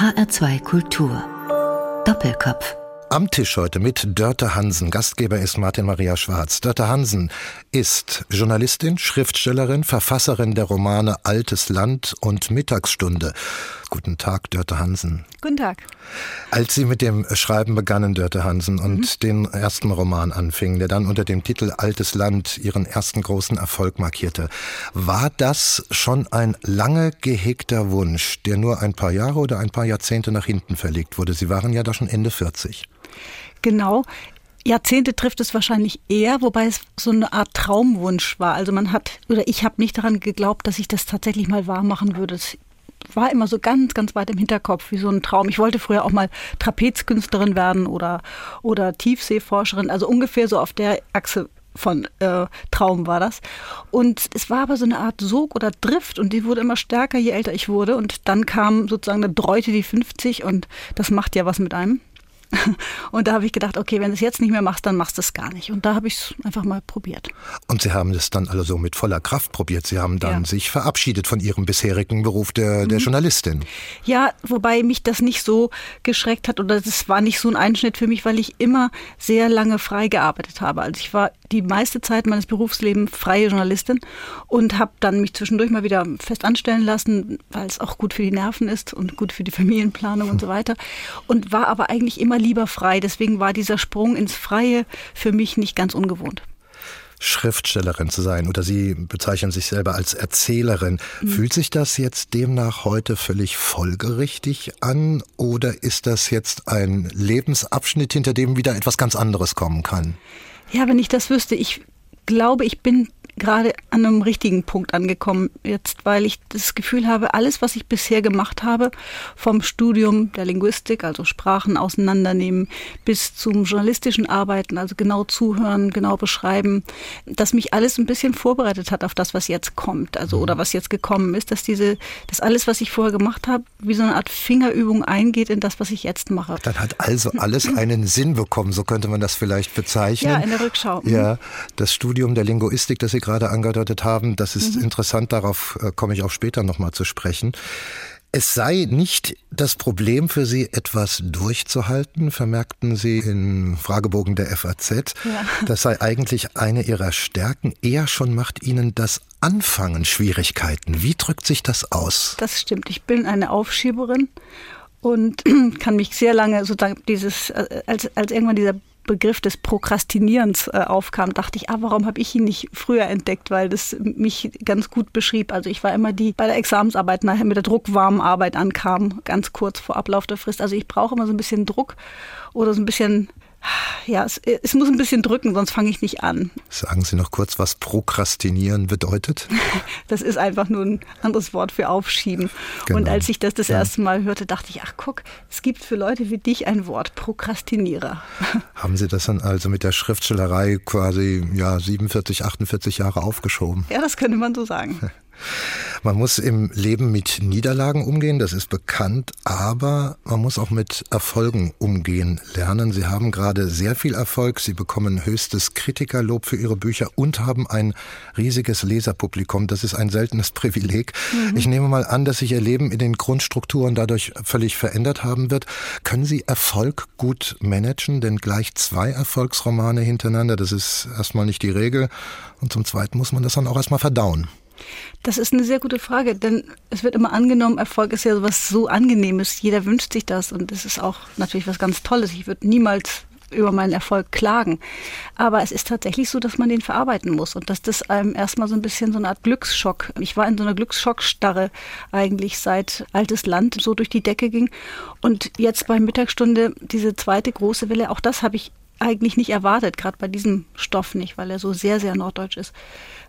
HR2 Kultur. Doppelkopf. Am Tisch heute mit Dörte Hansen. Gastgeber ist Martin Maria Schwarz. Dörte Hansen ist Journalistin, Schriftstellerin, Verfasserin der Romane Altes Land und Mittagsstunde. Guten Tag, Dörte Hansen. Guten Tag. Als Sie mit dem Schreiben begannen, Dörte Hansen, und mhm. den ersten Roman anfingen, der dann unter dem Titel Altes Land Ihren ersten großen Erfolg markierte, war das schon ein lange gehegter Wunsch, der nur ein paar Jahre oder ein paar Jahrzehnte nach hinten verlegt wurde? Sie waren ja da schon Ende 40. Genau. Jahrzehnte trifft es wahrscheinlich eher, wobei es so eine Art Traumwunsch war. Also man hat, oder ich habe nicht daran geglaubt, dass ich das tatsächlich mal wahr machen würde. War immer so ganz, ganz weit im Hinterkopf, wie so ein Traum. Ich wollte früher auch mal Trapezkünstlerin werden oder, oder Tiefseeforscherin, also ungefähr so auf der Achse von äh, Traum war das. Und es war aber so eine Art Sog oder Drift und die wurde immer stärker, je älter ich wurde. Und dann kam sozusagen eine Dreute die 50 und das macht ja was mit einem. Und da habe ich gedacht, okay, wenn du es jetzt nicht mehr machst, dann machst du es gar nicht. Und da habe ich es einfach mal probiert. Und Sie haben es dann also mit voller Kraft probiert. Sie haben dann ja. sich verabschiedet von Ihrem bisherigen Beruf der, der mhm. Journalistin. Ja, wobei mich das nicht so geschreckt hat oder das war nicht so ein Einschnitt für mich, weil ich immer sehr lange frei gearbeitet habe. Also ich war die meiste Zeit meines Berufslebens freie Journalistin und habe dann mich zwischendurch mal wieder fest anstellen lassen, weil es auch gut für die Nerven ist und gut für die Familienplanung und so weiter. Und war aber eigentlich immer lieber frei. Deswegen war dieser Sprung ins Freie für mich nicht ganz ungewohnt. Schriftstellerin zu sein oder Sie bezeichnen sich selber als Erzählerin. Mhm. Fühlt sich das jetzt demnach heute völlig folgerichtig an oder ist das jetzt ein Lebensabschnitt, hinter dem wieder etwas ganz anderes kommen kann? Ja, wenn ich das wüsste, ich glaube, ich bin gerade an einem richtigen Punkt angekommen jetzt, weil ich das Gefühl habe, alles, was ich bisher gemacht habe, vom Studium der Linguistik, also Sprachen auseinandernehmen, bis zum journalistischen Arbeiten, also genau zuhören, genau beschreiben, dass mich alles ein bisschen vorbereitet hat auf das, was jetzt kommt, also oder was jetzt gekommen ist, dass diese, dass alles, was ich vorher gemacht habe, wie so eine Art Fingerübung eingeht in das, was ich jetzt mache. Dann hat also alles einen Sinn bekommen, so könnte man das vielleicht bezeichnen. Ja, in der Rückschau. Ja, das Studium der Linguistik, das Sie gerade angedeutet haben, das ist mhm. interessant, darauf äh, komme ich auch später nochmal zu sprechen. Es sei nicht das Problem für Sie, etwas durchzuhalten, vermerkten Sie im Fragebogen der FAZ. Ja. Das sei eigentlich eine Ihrer Stärken. Eher schon macht Ihnen das Anfangen Schwierigkeiten. Wie drückt sich das aus? Das stimmt. Ich bin eine Aufschieberin und kann mich sehr lange sozusagen dieses, äh, als, als irgendwann dieser Begriff des Prokrastinierens äh, aufkam, dachte ich, ah, warum habe ich ihn nicht früher entdeckt, weil das mich ganz gut beschrieb. Also ich war immer die bei der Examensarbeit nachher mit der druckwarmen Arbeit ankam, ganz kurz vor Ablauf der Frist. Also ich brauche immer so ein bisschen Druck oder so ein bisschen ja, es, es, muss ein bisschen drücken, sonst fange ich nicht an. Sagen Sie noch kurz, was Prokrastinieren bedeutet? Das ist einfach nur ein anderes Wort für Aufschieben. Genau. Und als ich das das ja. erste Mal hörte, dachte ich, ach guck, es gibt für Leute wie dich ein Wort, Prokrastinierer. Haben Sie das dann also mit der Schriftstellerei quasi ja 47, 48 Jahre aufgeschoben? Ja, das könnte man so sagen. Man muss im Leben mit Niederlagen umgehen, das ist bekannt, aber man muss auch mit Erfolgen umgehen lernen. Sie haben gerade sehr viel Erfolg, Sie bekommen höchstes Kritikerlob für Ihre Bücher und haben ein riesiges Leserpublikum. Das ist ein seltenes Privileg. Mhm. Ich nehme mal an, dass sich Ihr Leben in den Grundstrukturen dadurch völlig verändert haben wird. Können Sie Erfolg gut managen? Denn gleich zwei Erfolgsromane hintereinander, das ist erstmal nicht die Regel. Und zum Zweiten muss man das dann auch erstmal verdauen. Das ist eine sehr gute Frage, denn es wird immer angenommen, Erfolg ist ja sowas so Angenehmes. Jeder wünscht sich das und das ist auch natürlich was ganz Tolles. Ich würde niemals über meinen Erfolg klagen. Aber es ist tatsächlich so, dass man den verarbeiten muss und dass das einem erstmal so ein bisschen so eine Art Glücksschock. Ich war in so einer Glücksschockstarre eigentlich seit Altes Land so durch die Decke ging. Und jetzt bei Mittagsstunde diese zweite große Welle, auch das habe ich eigentlich nicht erwartet, gerade bei diesem Stoff nicht, weil er so sehr, sehr norddeutsch ist.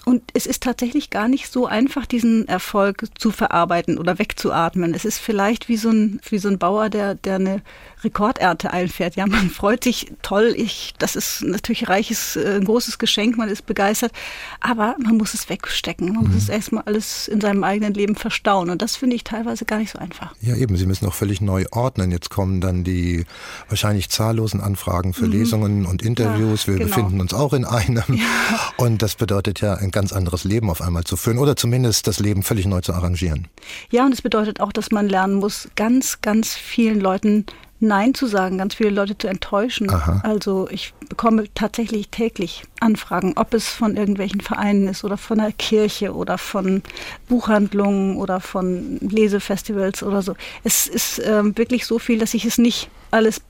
Und es ist tatsächlich gar nicht so einfach, diesen Erfolg zu verarbeiten oder wegzuatmen. Es ist vielleicht wie so ein, wie so ein Bauer, der, der eine Rekordernte einfährt. Ja, man freut sich toll. Ich, das ist natürlich reiches, äh, ein großes Geschenk. Man ist begeistert. Aber man muss es wegstecken. Man mhm. muss es erstmal alles in seinem eigenen Leben verstauen. Und das finde ich teilweise gar nicht so einfach. Ja, eben. Sie müssen auch völlig neu ordnen. Jetzt kommen dann die wahrscheinlich zahllosen Anfragen für mhm. Lesungen Ausstellungen und Interviews. Wir genau. befinden uns auch in einem. Ja. Und das bedeutet ja, ein ganz anderes Leben auf einmal zu führen oder zumindest das Leben völlig neu zu arrangieren. Ja, und es bedeutet auch, dass man lernen muss, ganz, ganz vielen Leuten Nein zu sagen, ganz viele Leute zu enttäuschen. Aha. Also ich bekomme tatsächlich täglich Anfragen, ob es von irgendwelchen Vereinen ist oder von der Kirche oder von Buchhandlungen oder von Lesefestivals oder so. Es ist ähm, wirklich so viel, dass ich es nicht alles,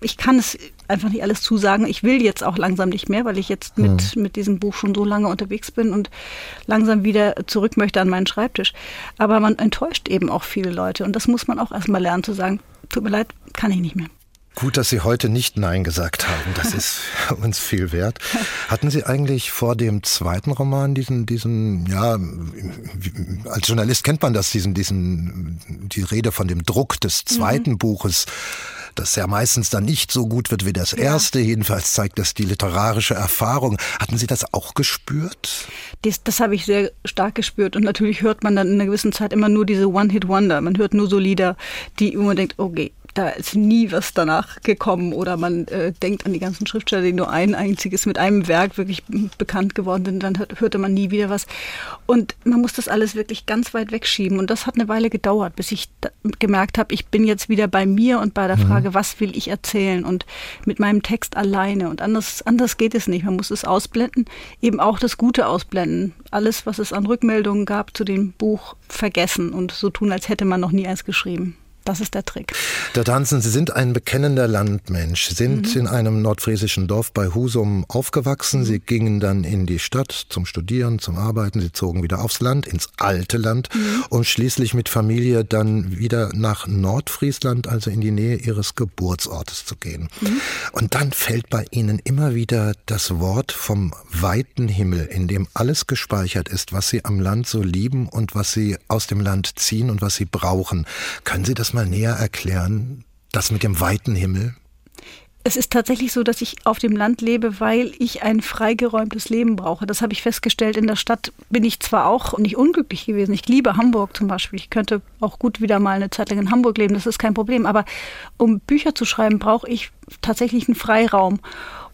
ich kann es einfach nicht alles zusagen. Ich will jetzt auch langsam nicht mehr, weil ich jetzt mit, hm. mit diesem Buch schon so lange unterwegs bin und langsam wieder zurück möchte an meinen Schreibtisch. Aber man enttäuscht eben auch viele Leute und das muss man auch erstmal lernen zu sagen, tut mir leid, kann ich nicht mehr. Gut, dass Sie heute nicht Nein gesagt haben. Das ist uns viel wert. Hatten Sie eigentlich vor dem zweiten Roman diesen, diesen, ja, als Journalist kennt man das, diesen, diesen, die Rede von dem Druck des zweiten mhm. Buches, das ja meistens dann nicht so gut wird wie das erste. Ja. Jedenfalls zeigt das die literarische Erfahrung. Hatten Sie das auch gespürt? Das, das habe ich sehr stark gespürt. Und natürlich hört man dann in einer gewissen Zeit immer nur diese One-Hit-Wonder. Man hört nur so Lieder, die immer denkt, okay, da ist nie was danach gekommen oder man äh, denkt an die ganzen Schriftsteller, die nur ein einziges mit einem Werk wirklich bekannt geworden sind, dann hörte man nie wieder was. Und man muss das alles wirklich ganz weit wegschieben. Und das hat eine Weile gedauert, bis ich gemerkt habe, ich bin jetzt wieder bei mir und bei der mhm. Frage, was will ich erzählen und mit meinem Text alleine. Und anders, anders geht es nicht. Man muss es ausblenden, eben auch das Gute ausblenden. Alles, was es an Rückmeldungen gab zu dem Buch, vergessen und so tun, als hätte man noch nie eins geschrieben. Das ist der Trick. Der Tanzen, Sie sind ein bekennender Landmensch, Sie sind mhm. in einem nordfriesischen Dorf bei Husum aufgewachsen. Sie gingen dann in die Stadt zum Studieren, zum Arbeiten. Sie zogen wieder aufs Land, ins alte Land, mhm. um schließlich mit Familie dann wieder nach Nordfriesland, also in die Nähe Ihres Geburtsortes zu gehen. Mhm. Und dann fällt bei Ihnen immer wieder das Wort vom weiten Himmel, in dem alles gespeichert ist, was Sie am Land so lieben und was Sie aus dem Land ziehen und was Sie brauchen. Können Sie das mal mal näher erklären, das mit dem weiten Himmel? Es ist tatsächlich so, dass ich auf dem Land lebe, weil ich ein freigeräumtes Leben brauche. Das habe ich festgestellt. In der Stadt bin ich zwar auch nicht unglücklich gewesen. Ich liebe Hamburg zum Beispiel. Ich könnte auch gut wieder mal eine Zeit lang in Hamburg leben. Das ist kein Problem. Aber um Bücher zu schreiben, brauche ich tatsächlich einen Freiraum.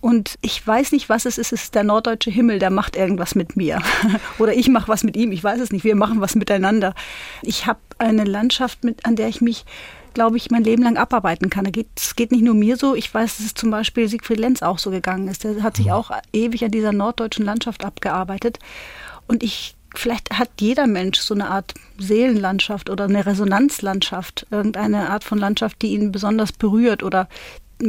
Und ich weiß nicht, was es ist. Es ist der norddeutsche Himmel, der macht irgendwas mit mir. Oder ich mache was mit ihm. Ich weiß es nicht. Wir machen was miteinander. Ich habe eine Landschaft, mit, an der ich mich glaube ich, mein Leben lang abarbeiten kann. Es geht nicht nur mir so. Ich weiß, dass es zum Beispiel Siegfried Lenz auch so gegangen ist. Der hat sich mhm. auch ewig an dieser norddeutschen Landschaft abgearbeitet. Und ich, vielleicht hat jeder Mensch so eine Art Seelenlandschaft oder eine Resonanzlandschaft, irgendeine Art von Landschaft, die ihn besonders berührt oder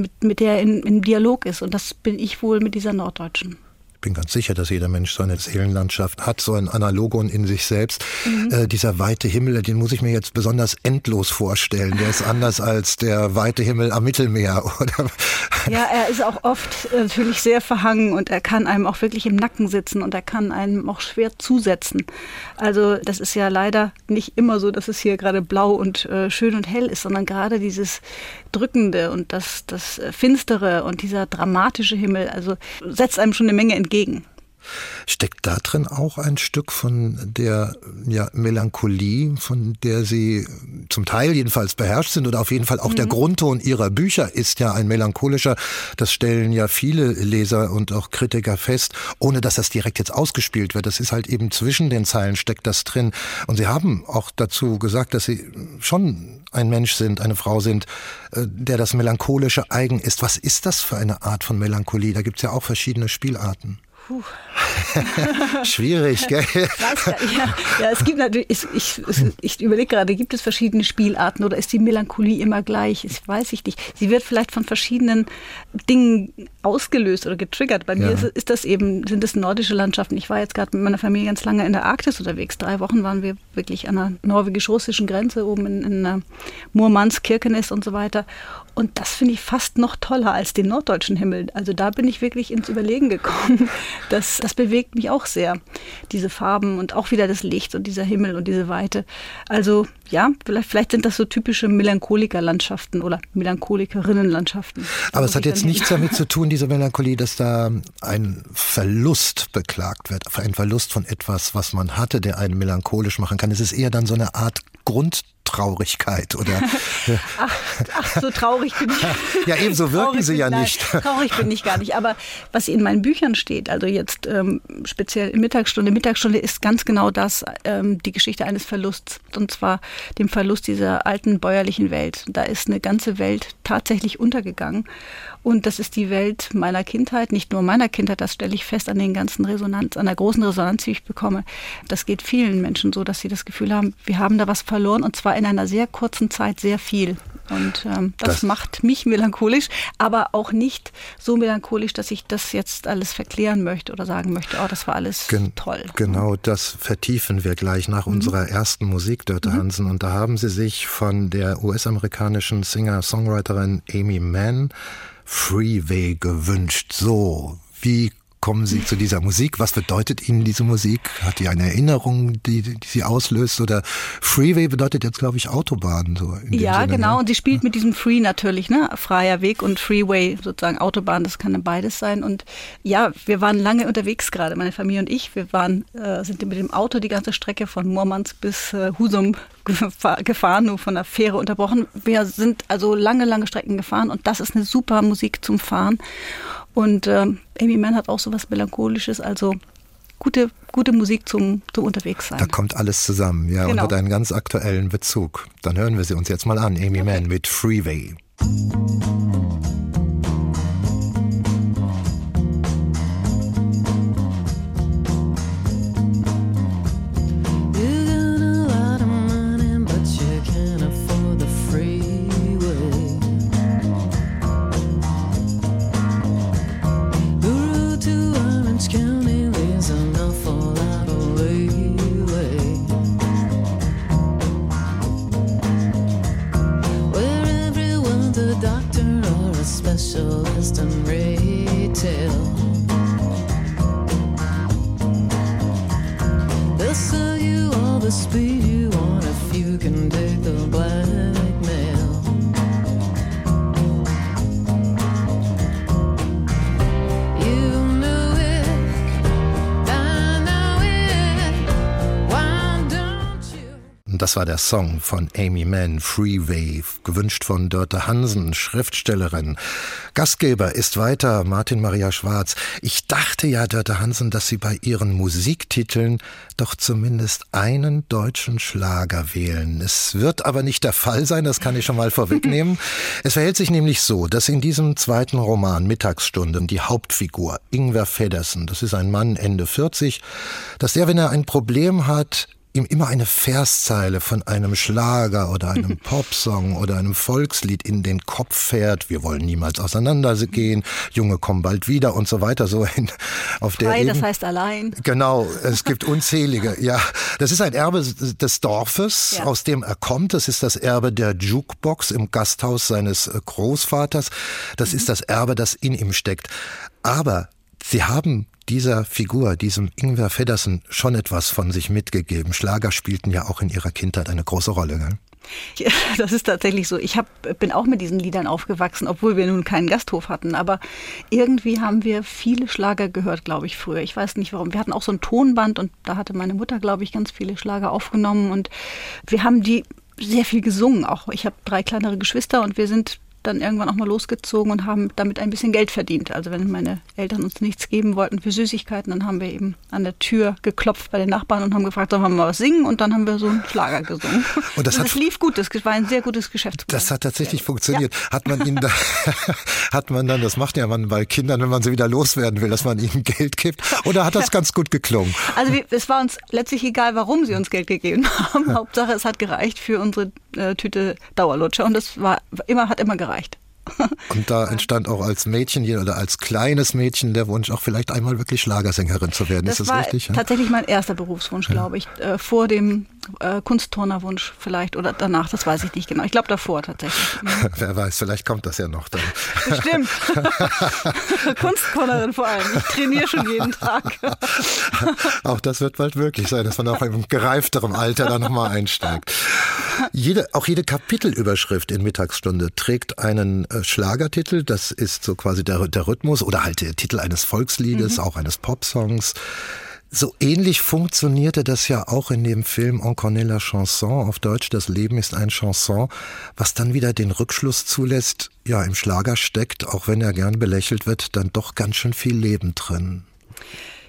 mit, mit der er in, in Dialog ist. Und das bin ich wohl mit dieser norddeutschen bin ganz sicher, dass jeder Mensch so eine Seelenlandschaft hat, so ein Analogon in sich selbst. Mhm. Äh, dieser weite Himmel, den muss ich mir jetzt besonders endlos vorstellen. Der ist anders als der weite Himmel am Mittelmeer, oder? Ja, er ist auch oft äh, natürlich sehr verhangen und er kann einem auch wirklich im Nacken sitzen und er kann einem auch schwer zusetzen. Also das ist ja leider nicht immer so, dass es hier gerade blau und äh, schön und hell ist, sondern gerade dieses Drückende und das, das Finstere und dieser dramatische Himmel, also setzt einem schon eine Menge entgegen. Steckt da drin auch ein Stück von der ja, Melancholie, von der Sie zum Teil jedenfalls beherrscht sind oder auf jeden Fall auch mhm. der Grundton Ihrer Bücher ist ja ein melancholischer. Das stellen ja viele Leser und auch Kritiker fest, ohne dass das direkt jetzt ausgespielt wird. Das ist halt eben zwischen den Zeilen steckt das drin. Und Sie haben auch dazu gesagt, dass Sie schon ein Mensch sind, eine Frau sind, äh, der das Melancholische eigen ist. Was ist das für eine Art von Melancholie? Da gibt es ja auch verschiedene Spielarten. Puh. Schwierig, gell? Ja, ja, es gibt natürlich, ich, ich, ich überlege gerade, gibt es verschiedene Spielarten oder ist die Melancholie immer gleich? Das weiß ich nicht. Sie wird vielleicht von verschiedenen Dingen ausgelöst oder getriggert. Bei mir ist, ist, das eben, sind es nordische Landschaften. Ich war jetzt gerade mit meiner Familie ganz lange in der Arktis unterwegs. Drei Wochen waren wir wirklich an der norwegisch-russischen Grenze, oben in, in Murmansk, Kirkenes und so weiter. Und das finde ich fast noch toller als den norddeutschen Himmel. Also da bin ich wirklich ins Überlegen gekommen. Das, das bewegt mich auch sehr, diese Farben und auch wieder das Licht und dieser Himmel und diese Weite. Also ja, vielleicht, vielleicht sind das so typische Melancholikerlandschaften oder Melancholikerinnenlandschaften. Aber es hat jetzt nichts damit zu tun, diese Melancholie, dass da ein Verlust beklagt wird, ein Verlust von etwas, was man hatte, der einen melancholisch machen kann. Es ist eher dann so eine Art Grund Traurigkeit oder. ach, ach, so traurig bin ich. ja, ebenso wirken Sie ja nein, nicht. Traurig bin ich gar nicht. Aber was in meinen Büchern steht, also jetzt ähm, speziell in Mittagsstunde, Mittagsstunde ist ganz genau das, ähm, die Geschichte eines Verlusts. Und zwar dem Verlust dieser alten bäuerlichen Welt. Da ist eine ganze Welt tatsächlich untergegangen. Und das ist die Welt meiner Kindheit, nicht nur meiner Kindheit, das stelle ich fest an den ganzen Resonanz, an der großen Resonanz, die ich bekomme. Das geht vielen Menschen so, dass sie das Gefühl haben, wir haben da was verloren und zwar in einer sehr kurzen Zeit sehr viel. Und ähm, das, das, macht mich melancholisch, aber auch nicht so melancholisch, dass ich das jetzt alles verklären möchte oder sagen möchte, oh, das war alles Gen toll. Genau, das vertiefen wir gleich nach mhm. unserer ersten Musik, Dörte mhm. Hansen. Und da haben Sie sich von der US-amerikanischen Singer-Songwriterin Amy Mann Freeway gewünscht. So, wie kommen Sie zu dieser Musik? Was bedeutet Ihnen diese Musik? Hat die eine Erinnerung, die, die sie auslöst? Oder Freeway bedeutet jetzt, glaube ich, Autobahn. So ja, Sinne, genau. Ne? Und sie spielt mit diesem Free natürlich, ne? Freier Weg und Freeway, sozusagen Autobahn, das kann beides sein. Und ja, wir waren lange unterwegs gerade, meine Familie und ich. Wir waren, äh, sind mit dem Auto die ganze Strecke von Murmansk bis äh, Husum gefahren, nur von der Fähre unterbrochen. Wir sind also lange, lange Strecken gefahren und das ist eine super Musik zum Fahren. Und äh, Amy Mann hat auch so was Melancholisches, also gute, gute Musik zum, zum Unterwegssein. Da kommt alles zusammen, ja, genau. und hat einen ganz aktuellen Bezug. Dann hören wir sie uns jetzt mal an, Amy okay. Mann mit Freeway. Das war der Song von Amy Mann, Freeway, gewünscht von Dörte Hansen, Schriftstellerin. Gastgeber ist weiter Martin Maria Schwarz. Ich dachte ja, Dörte Hansen, dass Sie bei Ihren Musiktiteln doch zumindest einen deutschen Schlager wählen. Es wird aber nicht der Fall sein, das kann ich schon mal vorwegnehmen. es verhält sich nämlich so, dass in diesem zweiten Roman Mittagsstunden die Hauptfigur Ingwer Feddersen, das ist ein Mann Ende 40, dass der, wenn er ein Problem hat, ihm immer eine Verszeile von einem Schlager oder einem Popsong oder einem Volkslied in den Kopf fährt. Wir wollen niemals auseinandergehen. Junge kommen bald wieder und so weiter. So in, auf der Frei, Ebene. das heißt allein. Genau, es gibt unzählige. Ja, das ist ein Erbe des Dorfes, ja. aus dem er kommt. Das ist das Erbe der Jukebox im Gasthaus seines äh, Großvaters. Das mhm. ist das Erbe, das in ihm steckt. Aber Sie haben dieser Figur, diesem Ingwer Feddersen, schon etwas von sich mitgegeben. Schlager spielten ja auch in ihrer Kindheit eine große Rolle. Gell? Ja, das ist tatsächlich so. Ich hab, bin auch mit diesen Liedern aufgewachsen, obwohl wir nun keinen Gasthof hatten. Aber irgendwie haben wir viele Schlager gehört, glaube ich, früher. Ich weiß nicht warum. Wir hatten auch so ein Tonband und da hatte meine Mutter, glaube ich, ganz viele Schlager aufgenommen. Und wir haben die sehr viel gesungen. Auch ich habe drei kleinere Geschwister und wir sind dann irgendwann auch mal losgezogen und haben damit ein bisschen Geld verdient. Also wenn meine Eltern uns nichts geben wollten für Süßigkeiten, dann haben wir eben an der Tür geklopft bei den Nachbarn und haben gefragt, sollen wir mal was singen? Und dann haben wir so einen Schlager gesungen. Und das, und das lief gut, das war ein sehr gutes Geschäftsmodell. Das hat tatsächlich ja. funktioniert. Ja. Hat man ihnen da, hat man dann, das macht ja man bei Kindern, wenn man sie wieder loswerden will, dass man ihnen Geld gibt? Oder hat das ganz gut geklungen? Also wir, es war uns letztlich egal, warum sie uns Geld gegeben haben. Hauptsache, es hat gereicht für unsere äh, Tüte Dauerlutscher und das war immer, hat immer gereicht. Und da entstand auch als Mädchen oder als kleines Mädchen der Wunsch, auch vielleicht einmal wirklich Schlagersängerin zu werden. Das ist das war richtig? Tatsächlich mein erster Berufswunsch, ja. glaube ich. Äh, vor dem äh, Kunstturnerwunsch vielleicht oder danach, das weiß ich nicht genau. Ich glaube davor tatsächlich. Mhm. Wer weiß, vielleicht kommt das ja noch dann. Bestimmt. Kunstturnerin vor allem. Ich trainiere schon jeden Tag. auch das wird bald möglich sein, dass man auch im gereifterem Alter da nochmal einsteigt. Jede, auch jede Kapitelüberschrift in Mittagsstunde trägt einen äh, Schlagertitel. Das ist so quasi der, der Rhythmus oder halt der Titel eines Volksliedes, mhm. auch eines Popsongs. So ähnlich funktionierte das ja auch in dem Film connaît la chanson, auf Deutsch Das Leben ist ein Chanson, was dann wieder den Rückschluss zulässt, ja, im Schlager steckt, auch wenn er gern belächelt wird, dann doch ganz schön viel Leben drin.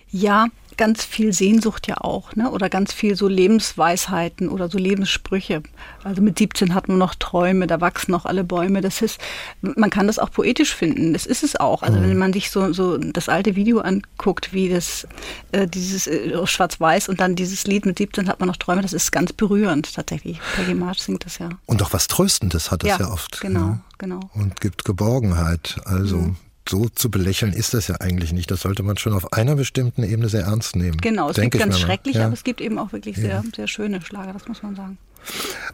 Ja, ganz viel Sehnsucht ja auch, ne? oder ganz viel so Lebensweisheiten oder so Lebenssprüche. Also mit 17 hat man noch Träume, da wachsen noch alle Bäume. Das ist, man kann das auch poetisch finden. Das ist es auch. Also mhm. wenn man sich so, so das alte Video anguckt, wie das, äh, dieses äh, Schwarz-Weiß und dann dieses Lied mit 17 hat man noch Träume, das ist ganz berührend tatsächlich. Peggy March singt das ja. Und auch was Tröstendes hat das ja, ja oft. Genau, ja. genau. Und gibt Geborgenheit. Also mhm so zu belächeln ist das ja eigentlich nicht. Das sollte man schon auf einer bestimmten Ebene sehr ernst nehmen. Genau, es gibt ganz schrecklich, ja. aber es gibt eben auch wirklich sehr, sehr schöne Schlager, das muss man sagen.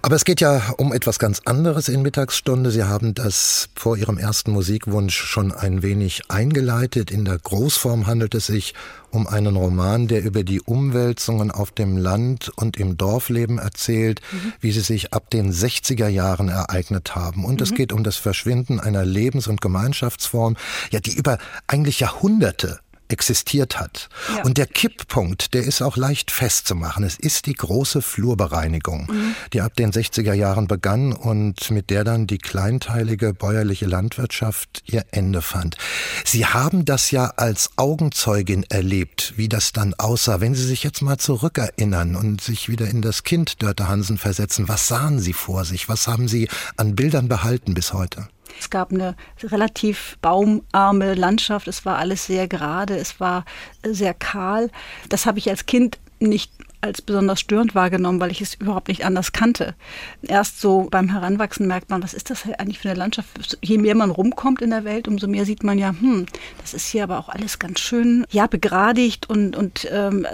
Aber es geht ja um etwas ganz anderes in Mittagsstunde. Sie haben das vor Ihrem ersten Musikwunsch schon ein wenig eingeleitet. In der Großform handelt es sich um einen Roman, der über die Umwälzungen auf dem Land und im Dorfleben erzählt, mhm. wie sie sich ab den 60er Jahren ereignet haben. Und mhm. es geht um das Verschwinden einer Lebens- und Gemeinschaftsform, ja, die über eigentlich Jahrhunderte existiert hat. Ja. Und der Kipppunkt, der ist auch leicht festzumachen. Es ist die große Flurbereinigung, mhm. die ab den 60er Jahren begann und mit der dann die kleinteilige bäuerliche Landwirtschaft ihr Ende fand. Sie haben das ja als Augenzeugin erlebt, wie das dann aussah. Wenn Sie sich jetzt mal zurückerinnern und sich wieder in das Kind Dörte Hansen versetzen, was sahen Sie vor sich? Was haben Sie an Bildern behalten bis heute? Es gab eine relativ baumarme Landschaft. Es war alles sehr gerade. Es war sehr kahl. Das habe ich als Kind nicht als besonders störend wahrgenommen, weil ich es überhaupt nicht anders kannte. Erst so beim Heranwachsen merkt man, was ist das eigentlich für eine Landschaft? Je mehr man rumkommt in der Welt, umso mehr sieht man ja, hm, das ist hier aber auch alles ganz schön, ja, begradigt und, und ähm,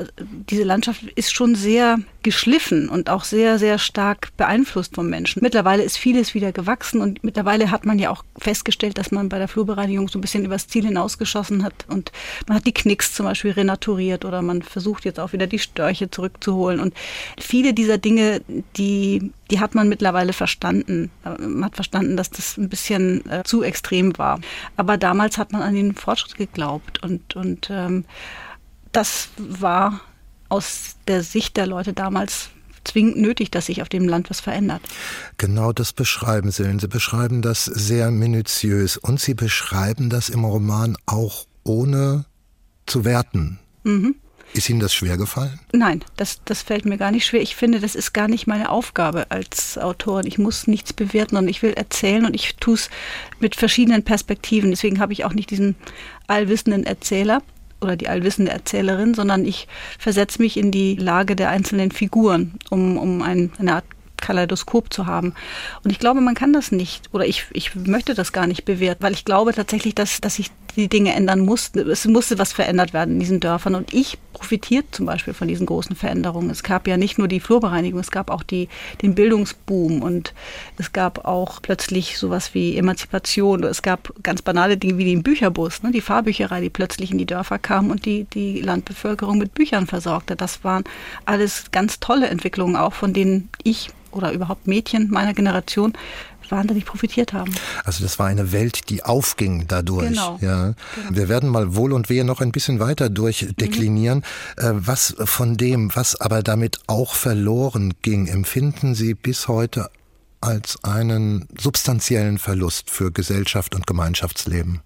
diese Landschaft ist schon sehr geschliffen und auch sehr, sehr stark beeinflusst vom Menschen. Mittlerweile ist vieles wieder gewachsen und mittlerweile hat man ja auch festgestellt, dass man bei der Flurbereinigung so ein bisschen übers Ziel hinausgeschossen hat und man hat die Knicks zum Beispiel renaturiert oder man versucht jetzt auch wieder die Störche zurückzuholen und viele dieser Dinge, die, die hat man mittlerweile verstanden. Man hat verstanden, dass das ein bisschen äh, zu extrem war. Aber damals hat man an den Fortschritt geglaubt und, und ähm, das war aus der Sicht der Leute damals zwingend nötig, dass sich auf dem Land was verändert. Genau das beschreiben Sie. Sie beschreiben das sehr minutiös und Sie beschreiben das im Roman auch ohne zu werten. Mhm. Ist Ihnen das schwer gefallen? Nein, das, das fällt mir gar nicht schwer. Ich finde, das ist gar nicht meine Aufgabe als Autorin. Ich muss nichts bewerten und ich will erzählen und ich tue es mit verschiedenen Perspektiven. Deswegen habe ich auch nicht diesen allwissenden Erzähler, oder die allwissende Erzählerin, sondern ich versetze mich in die Lage der einzelnen Figuren, um, um ein, eine Art Kaleidoskop zu haben. Und ich glaube, man kann das nicht oder ich, ich möchte das gar nicht bewerten, weil ich glaube tatsächlich, dass, dass sich die Dinge ändern mussten. Es musste was verändert werden in diesen Dörfern und ich profitiert zum Beispiel von diesen großen Veränderungen. Es gab ja nicht nur die Flurbereinigung, es gab auch die, den Bildungsboom und es gab auch plötzlich sowas wie Emanzipation. Es gab ganz banale Dinge wie den Bücherbus, ne, die Fahrbücherei, die plötzlich in die Dörfer kam und die, die Landbevölkerung mit Büchern versorgte. Das waren alles ganz tolle Entwicklungen auch, von denen ich oder überhaupt Mädchen meiner Generation wahnsinnig profitiert haben. Also das war eine Welt, die aufging dadurch. Genau. Ja. Genau. Wir werden mal wohl und wehe noch ein bisschen weiter durchdeklinieren. Mhm. Was von dem, was aber damit auch verloren ging, empfinden Sie bis heute als einen substanziellen Verlust für Gesellschaft und Gemeinschaftsleben?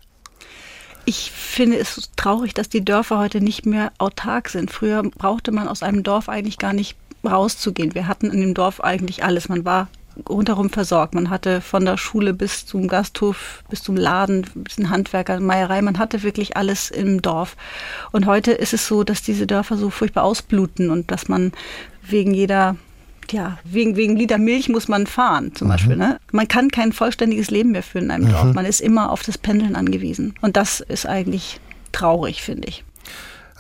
Ich finde es traurig, dass die Dörfer heute nicht mehr autark sind. Früher brauchte man aus einem Dorf eigentlich gar nicht rauszugehen. Wir hatten in dem Dorf eigentlich alles. Man war rundherum versorgt. Man hatte von der Schule bis zum Gasthof, bis zum Laden, bis zum Handwerker, Meierei, man hatte wirklich alles im Dorf. Und heute ist es so, dass diese Dörfer so furchtbar ausbluten und dass man wegen jeder ja, wegen, wegen Liter Milch muss man fahren, zum mhm. Beispiel. Ne? Man kann kein vollständiges Leben mehr führen in einem mhm. Dorf. Man ist immer auf das Pendeln angewiesen. Und das ist eigentlich traurig, finde ich.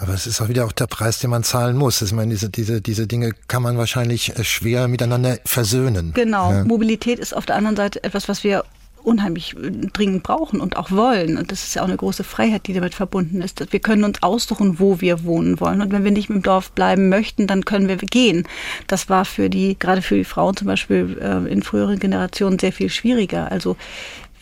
Aber es ist auch wieder auch der Preis, den man zahlen muss. Ich meine, diese, diese, diese Dinge kann man wahrscheinlich äh, schwer miteinander versöhnen. Genau. Ja. Mobilität ist auf der anderen Seite etwas, was wir unheimlich äh, dringend brauchen und auch wollen. Und das ist ja auch eine große Freiheit, die damit verbunden ist. Wir können uns aussuchen, wo wir wohnen wollen. Und wenn wir nicht im Dorf bleiben möchten, dann können wir gehen. Das war für die, gerade für die Frauen zum Beispiel äh, in früheren Generationen sehr viel schwieriger. Also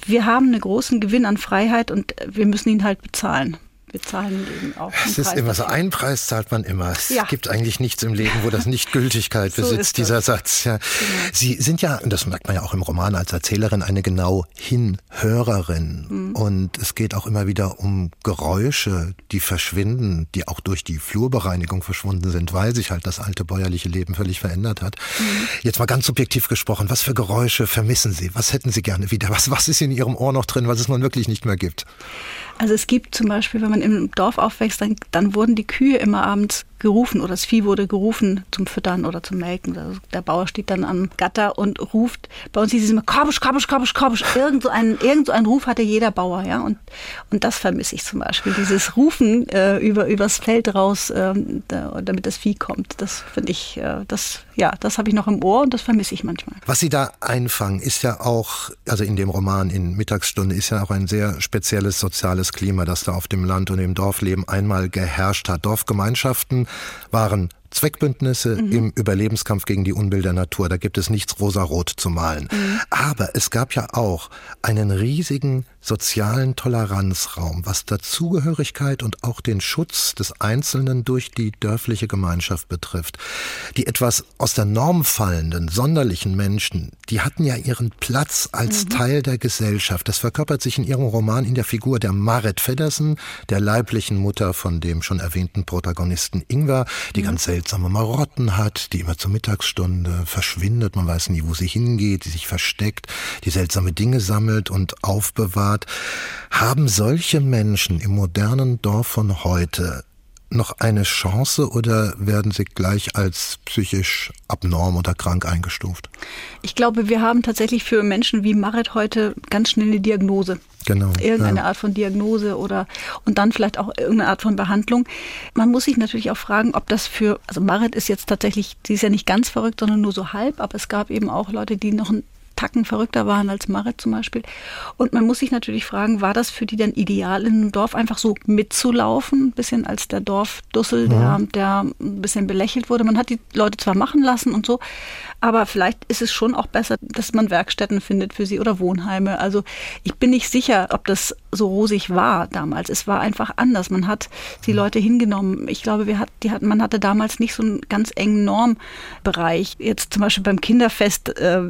wir haben einen großen Gewinn an Freiheit und wir müssen ihn halt bezahlen wir zahlen eben auch. Es ist Preis immer so, einen Preis zahlt man immer. Es ja. gibt eigentlich nichts im Leben, wo das nicht Gültigkeit so besitzt, dieser Satz. Ja. Genau. Sie sind ja, und das merkt man ja auch im Roman als Erzählerin, eine genau Hinhörerin. Mhm. Und es geht auch immer wieder um Geräusche, die verschwinden, die auch durch die Flurbereinigung verschwunden sind, weil sich halt das alte bäuerliche Leben völlig verändert hat. Mhm. Jetzt mal ganz subjektiv gesprochen, was für Geräusche vermissen Sie? Was hätten Sie gerne wieder? Was, was ist in Ihrem Ohr noch drin, was es nun wirklich nicht mehr gibt? Also es gibt zum Beispiel, wenn man im Dorf aufwächst, dann, dann wurden die Kühe immer abends gerufen oder das Vieh wurde gerufen zum Füttern oder zum Melken. Also der Bauer steht dann am Gatter und ruft. Bei uns hieß es immer Korbusch, Korbusch, Korbusch, Korbusch. Irgend so ein, irgend so ein Ruf hatte jeder Bauer, ja. Und, und das vermisse ich zum Beispiel. Dieses Rufen äh, über, übers Feld raus, äh, da, damit das Vieh kommt. Das finde ich, äh, das, ja, das habe ich noch im Ohr und das vermisse ich manchmal. Was Sie da einfangen, ist ja auch, also in dem Roman in Mittagsstunde ist ja auch ein sehr spezielles soziales Klima, das da auf dem Land und im Dorfleben einmal geherrscht hat. Dorfgemeinschaften waren Zweckbündnisse mhm. im Überlebenskampf gegen die Unbill der Natur. Da gibt es nichts rosarot zu malen. Mhm. Aber es gab ja auch einen riesigen sozialen Toleranzraum, was Dazugehörigkeit und auch den Schutz des Einzelnen durch die dörfliche Gemeinschaft betrifft. Die etwas aus der Norm fallenden, sonderlichen Menschen, die hatten ja ihren Platz als mhm. Teil der Gesellschaft. Das verkörpert sich in ihrem Roman in der Figur der Marit Feddersen, der leiblichen Mutter von dem schon erwähnten Protagonisten Ingwer, die mhm. ganz seltsame Marotten hat, die immer zur Mittagsstunde verschwindet, man weiß nie, wo sie hingeht, die sich versteckt, die seltsame Dinge sammelt und aufbewahrt. Haben solche Menschen im modernen Dorf von heute noch eine Chance oder werden sie gleich als psychisch abnorm oder krank eingestuft? Ich glaube, wir haben tatsächlich für Menschen wie Marit heute ganz schnell eine Diagnose. Genau. Irgendeine ja. Art von Diagnose oder und dann vielleicht auch irgendeine Art von Behandlung. Man muss sich natürlich auch fragen, ob das für, also Marit ist jetzt tatsächlich, sie ist ja nicht ganz verrückt, sondern nur so halb, aber es gab eben auch Leute, die noch ein Tacken verrückter waren als Marit zum Beispiel. Und man muss sich natürlich fragen, war das für die denn ideal, in einem Dorf einfach so mitzulaufen, ein bisschen als der Dorfdussel, der, der ein bisschen belächelt wurde. Man hat die Leute zwar machen lassen und so, aber vielleicht ist es schon auch besser, dass man Werkstätten findet für sie oder Wohnheime. Also ich bin nicht sicher, ob das so rosig war damals. Es war einfach anders. Man hat die Leute hingenommen. Ich glaube, wir hat, die hat, man hatte damals nicht so einen ganz engen Normbereich. Jetzt zum Beispiel beim Kinderfest, äh,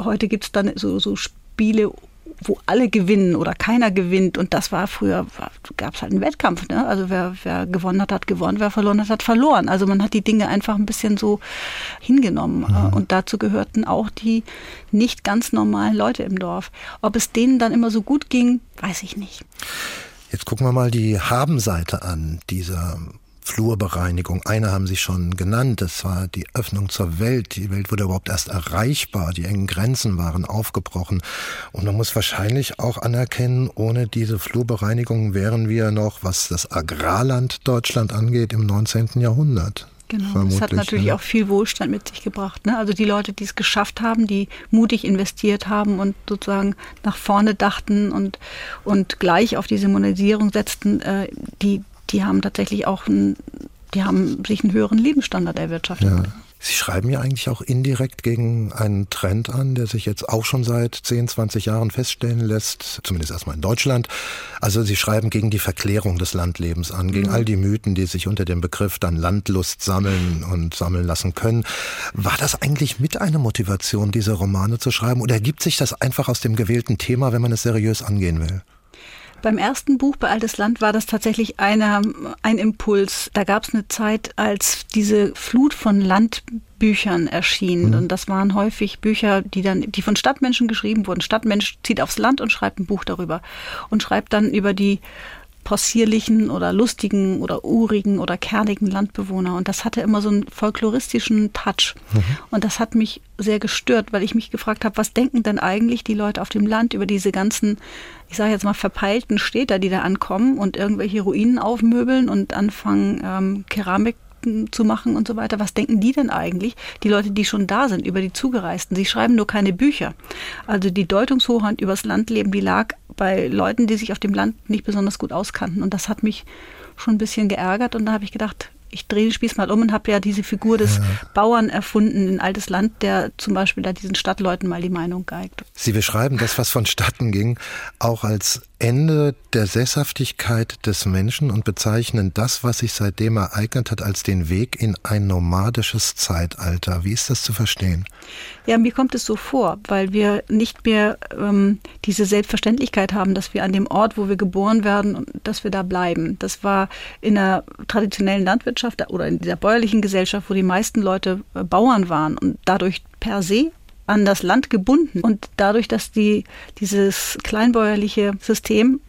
heute gibt es dann so, so Spiele wo alle gewinnen oder keiner gewinnt. Und das war früher, gab es halt einen Wettkampf. Ne? Also wer, wer gewonnen hat, hat gewonnen, wer verloren hat, hat verloren. Also man hat die Dinge einfach ein bisschen so hingenommen. Mhm. Und dazu gehörten auch die nicht ganz normalen Leute im Dorf. Ob es denen dann immer so gut ging, weiß ich nicht. Jetzt gucken wir mal die Habenseite an dieser Flurbereinigung. Eine haben Sie schon genannt, das war die Öffnung zur Welt. Die Welt wurde überhaupt erst erreichbar, die engen Grenzen waren aufgebrochen. Und man muss wahrscheinlich auch anerkennen, ohne diese Flurbereinigung wären wir noch, was das Agrarland Deutschland angeht, im 19. Jahrhundert. Genau, das hat natürlich ja. auch viel Wohlstand mit sich gebracht. Ne? Also die Leute, die es geschafft haben, die mutig investiert haben und sozusagen nach vorne dachten und, und gleich auf diese Monetisierung setzten, äh, die, die haben tatsächlich auch ein, die haben sich einen höheren Lebensstandard erwirtschaftet. Ja. Sie schreiben ja eigentlich auch indirekt gegen einen Trend an, der sich jetzt auch schon seit 10, 20 Jahren feststellen lässt, zumindest erstmal in Deutschland. Also Sie schreiben gegen die Verklärung des Landlebens an, gegen mhm. all die Mythen, die sich unter dem Begriff dann Landlust sammeln und sammeln lassen können. War das eigentlich mit einer Motivation, diese Romane zu schreiben oder ergibt sich das einfach aus dem gewählten Thema, wenn man es seriös angehen will? Beim ersten Buch bei Altes Land war das tatsächlich eine, ein Impuls. Da gab es eine Zeit, als diese Flut von Landbüchern erschien. Mhm. Und das waren häufig Bücher, die dann, die von Stadtmenschen geschrieben wurden. Stadtmensch zieht aufs Land und schreibt ein Buch darüber. Und schreibt dann über die possierlichen oder lustigen oder urigen oder kernigen Landbewohner. Und das hatte immer so einen folkloristischen Touch. Mhm. Und das hat mich sehr gestört, weil ich mich gefragt habe, was denken denn eigentlich die Leute auf dem Land über diese ganzen, ich sage jetzt mal, verpeilten Städter, die da ankommen und irgendwelche Ruinen aufmöbeln und anfangen, ähm, Keramik zu machen und so weiter. Was denken die denn eigentlich, die Leute, die schon da sind, über die Zugereisten? Sie schreiben nur keine Bücher. Also die Deutungshochhand übers Landleben, die lag bei Leuten, die sich auf dem Land nicht besonders gut auskannten. Und das hat mich schon ein bisschen geärgert. Und da habe ich gedacht, ich drehe den Spieß mal um und habe ja diese Figur des ja. Bauern erfunden, ein altes Land, der zum Beispiel da diesen Stadtleuten mal die Meinung geigt. Sie beschreiben das, was vonstatten ging, auch als Ende der Sesshaftigkeit des Menschen und bezeichnen das, was sich seitdem ereignet hat, als den Weg in ein nomadisches Zeitalter. Wie ist das zu verstehen? Ja, mir kommt es so vor, weil wir nicht mehr ähm, diese Selbstverständlichkeit haben, dass wir an dem Ort, wo wir geboren werden, dass wir da bleiben. Das war in der traditionellen Landwirtschaft oder in dieser bäuerlichen Gesellschaft, wo die meisten Leute äh, Bauern waren und dadurch per se an das Land gebunden. Und dadurch, dass die, dieses kleinbäuerliche System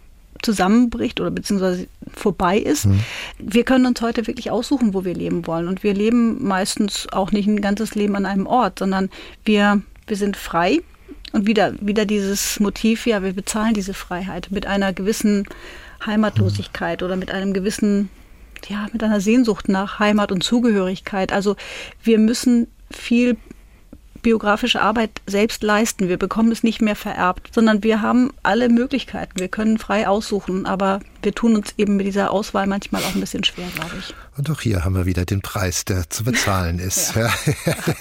zusammenbricht oder beziehungsweise vorbei ist. Mhm. Wir können uns heute wirklich aussuchen, wo wir leben wollen. Und wir leben meistens auch nicht ein ganzes Leben an einem Ort, sondern wir, wir sind frei. Und wieder, wieder dieses Motiv, ja, wir bezahlen diese Freiheit mit einer gewissen Heimatlosigkeit mhm. oder mit einem gewissen, ja, mit einer Sehnsucht nach Heimat und Zugehörigkeit. Also wir müssen viel biografische Arbeit selbst leisten. Wir bekommen es nicht mehr vererbt, sondern wir haben alle Möglichkeiten. Wir können frei aussuchen, aber wir tun uns eben mit dieser Auswahl manchmal auch ein bisschen schwer, glaube ich. Und auch hier haben wir wieder den Preis, der zu bezahlen ist, ja.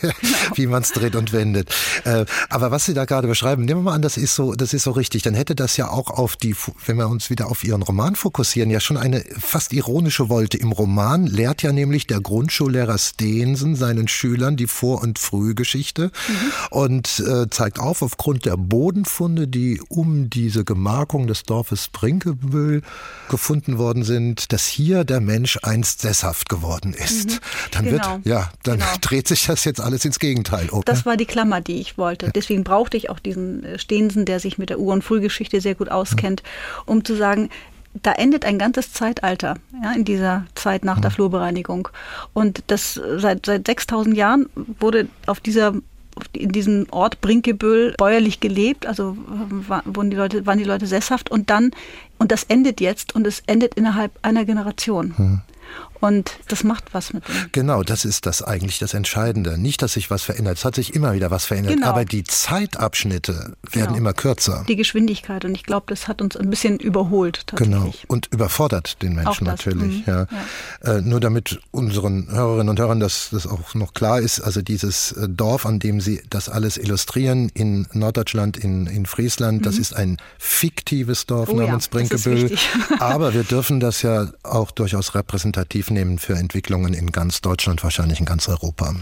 genau. wie man es dreht und wendet. Äh, aber was Sie da gerade beschreiben, nehmen wir mal an, das ist so, das ist so richtig. Dann hätte das ja auch auf die, wenn wir uns wieder auf Ihren Roman fokussieren, ja schon eine fast ironische Wolte. Im Roman lehrt ja nämlich der Grundschullehrer Steensen seinen Schülern die Vor- und Frühgeschichte mhm. und äh, zeigt auf, aufgrund der Bodenfunde, die um diese Gemarkung des Dorfes Brinkebüll gefunden worden sind, dass hier der Mensch einst sesshaft geworden ist. Mhm. Dann genau. wird, ja, dann genau. dreht sich das jetzt alles ins Gegenteil um. Das war die Klammer, die ich wollte. Deswegen brauchte ich auch diesen äh, Stehensen, der sich mit der Ur- und Frühgeschichte sehr gut auskennt, um zu sagen, da endet ein ganzes Zeitalter ja, in dieser Zeit nach der mhm. Flurbereinigung. Und das äh, seit, seit 6000 Jahren wurde auf dieser in diesem Ort Brinkebüll bäuerlich gelebt, also wurden die Leute, waren die Leute sesshaft und dann, und das endet jetzt und es endet innerhalb einer Generation. Hm. Und das macht was mit dem. Genau, das ist das eigentlich das Entscheidende. Nicht, dass sich was verändert. Es hat sich immer wieder was verändert. Genau. Aber die Zeitabschnitte werden genau. immer kürzer. Die Geschwindigkeit. Und ich glaube, das hat uns ein bisschen überholt. Genau. Und überfordert den Menschen natürlich. Mhm. Ja. ja. Äh, nur damit unseren Hörerinnen und Hörern das, das auch noch klar ist. Also dieses äh, Dorf, an dem Sie das alles illustrieren, in Norddeutschland, in, in Friesland, mhm. das ist ein fiktives Dorf oh, namens ja, Brinkebüll. Aber wir dürfen das ja auch durchaus repräsentativ nehmen für Entwicklungen in ganz Deutschland, wahrscheinlich in ganz Europa.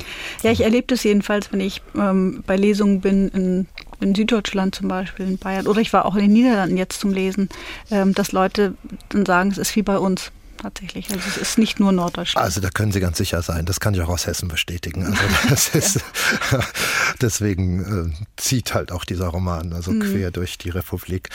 Ja, ich erlebe das jedenfalls, wenn ich ähm, bei Lesungen bin in, in, Süddeutschland zum Beispiel, in Bayern oder ich war auch in den Niederlanden jetzt zum Lesen, ähm, dass Leute dann sagen, es ist wie bei uns tatsächlich. Also es ist nicht nur Norddeutschland. Also da können Sie ganz sicher sein. Das kann ich auch aus Hessen bestätigen. Also das ist, deswegen äh, zieht halt auch dieser Roman also mhm. quer durch die Republik.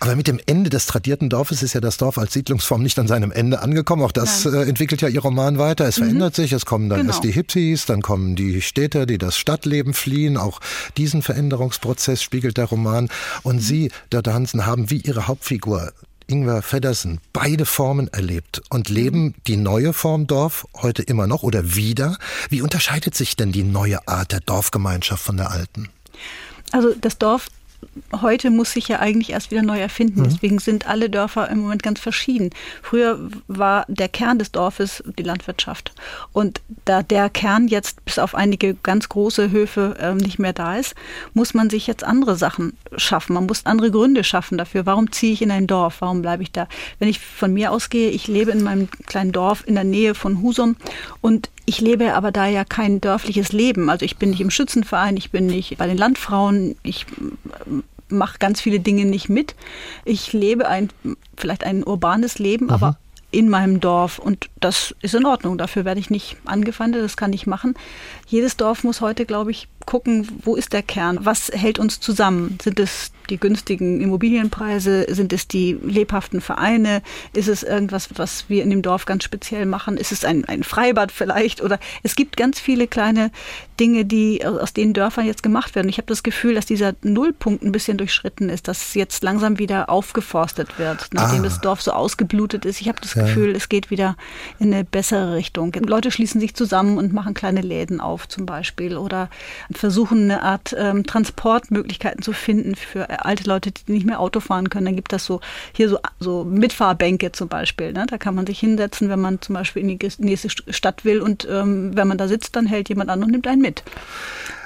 Aber mit dem Ende des tradierten Dorfes ist ja das Dorf als Siedlungsform nicht an seinem Ende angekommen. Auch das äh, entwickelt ja Ihr Roman weiter. Es mhm. verändert sich. Es kommen dann genau. erst die Hippies, dann kommen die Städter, die das Stadtleben fliehen. Auch diesen Veränderungsprozess spiegelt der Roman. Und mhm. Sie, Dörte Hansen, haben wie Ihre Hauptfigur Ingwer Feddersen beide Formen erlebt und leben die neue Form Dorf heute immer noch oder wieder. Wie unterscheidet sich denn die neue Art der Dorfgemeinschaft von der alten? Also das Dorf heute muss sich ja eigentlich erst wieder neu erfinden. Mhm. Deswegen sind alle Dörfer im Moment ganz verschieden. Früher war der Kern des Dorfes die Landwirtschaft. Und da der Kern jetzt bis auf einige ganz große Höfe äh, nicht mehr da ist, muss man sich jetzt andere Sachen schaffen. Man muss andere Gründe schaffen dafür. Warum ziehe ich in ein Dorf? Warum bleibe ich da? Wenn ich von mir ausgehe, ich lebe in meinem kleinen Dorf in der Nähe von Husum und ich lebe aber da ja kein dörfliches Leben. Also ich bin nicht im Schützenverein, ich bin nicht bei den Landfrauen, ich mache ganz viele Dinge nicht mit. Ich lebe ein vielleicht ein urbanes Leben, mhm. aber in meinem Dorf und das ist in Ordnung. Dafür werde ich nicht angefeindet, das kann ich machen. Jedes Dorf muss heute, glaube ich, gucken, wo ist der Kern? Was hält uns zusammen? Sind es die günstigen Immobilienpreise? Sind es die lebhaften Vereine? Ist es irgendwas, was wir in dem Dorf ganz speziell machen? Ist es ein, ein Freibad vielleicht? Oder es gibt ganz viele kleine Dinge, die aus den Dörfern jetzt gemacht werden. Ich habe das Gefühl, dass dieser Nullpunkt ein bisschen durchschritten ist, dass jetzt langsam wieder aufgeforstet wird, nachdem ah. das Dorf so ausgeblutet ist. Ich habe das ja. Gefühl, es geht wieder in eine bessere Richtung. Leute schließen sich zusammen und machen kleine Läden auf zum Beispiel oder versuchen eine Art ähm, Transportmöglichkeiten zu finden für alte Leute, die nicht mehr Auto fahren können. Dann gibt das so hier so, so Mitfahrbänke zum Beispiel. Ne? Da kann man sich hinsetzen, wenn man zum Beispiel in die nächste Stadt will und ähm, wenn man da sitzt, dann hält jemand an und nimmt einen mit.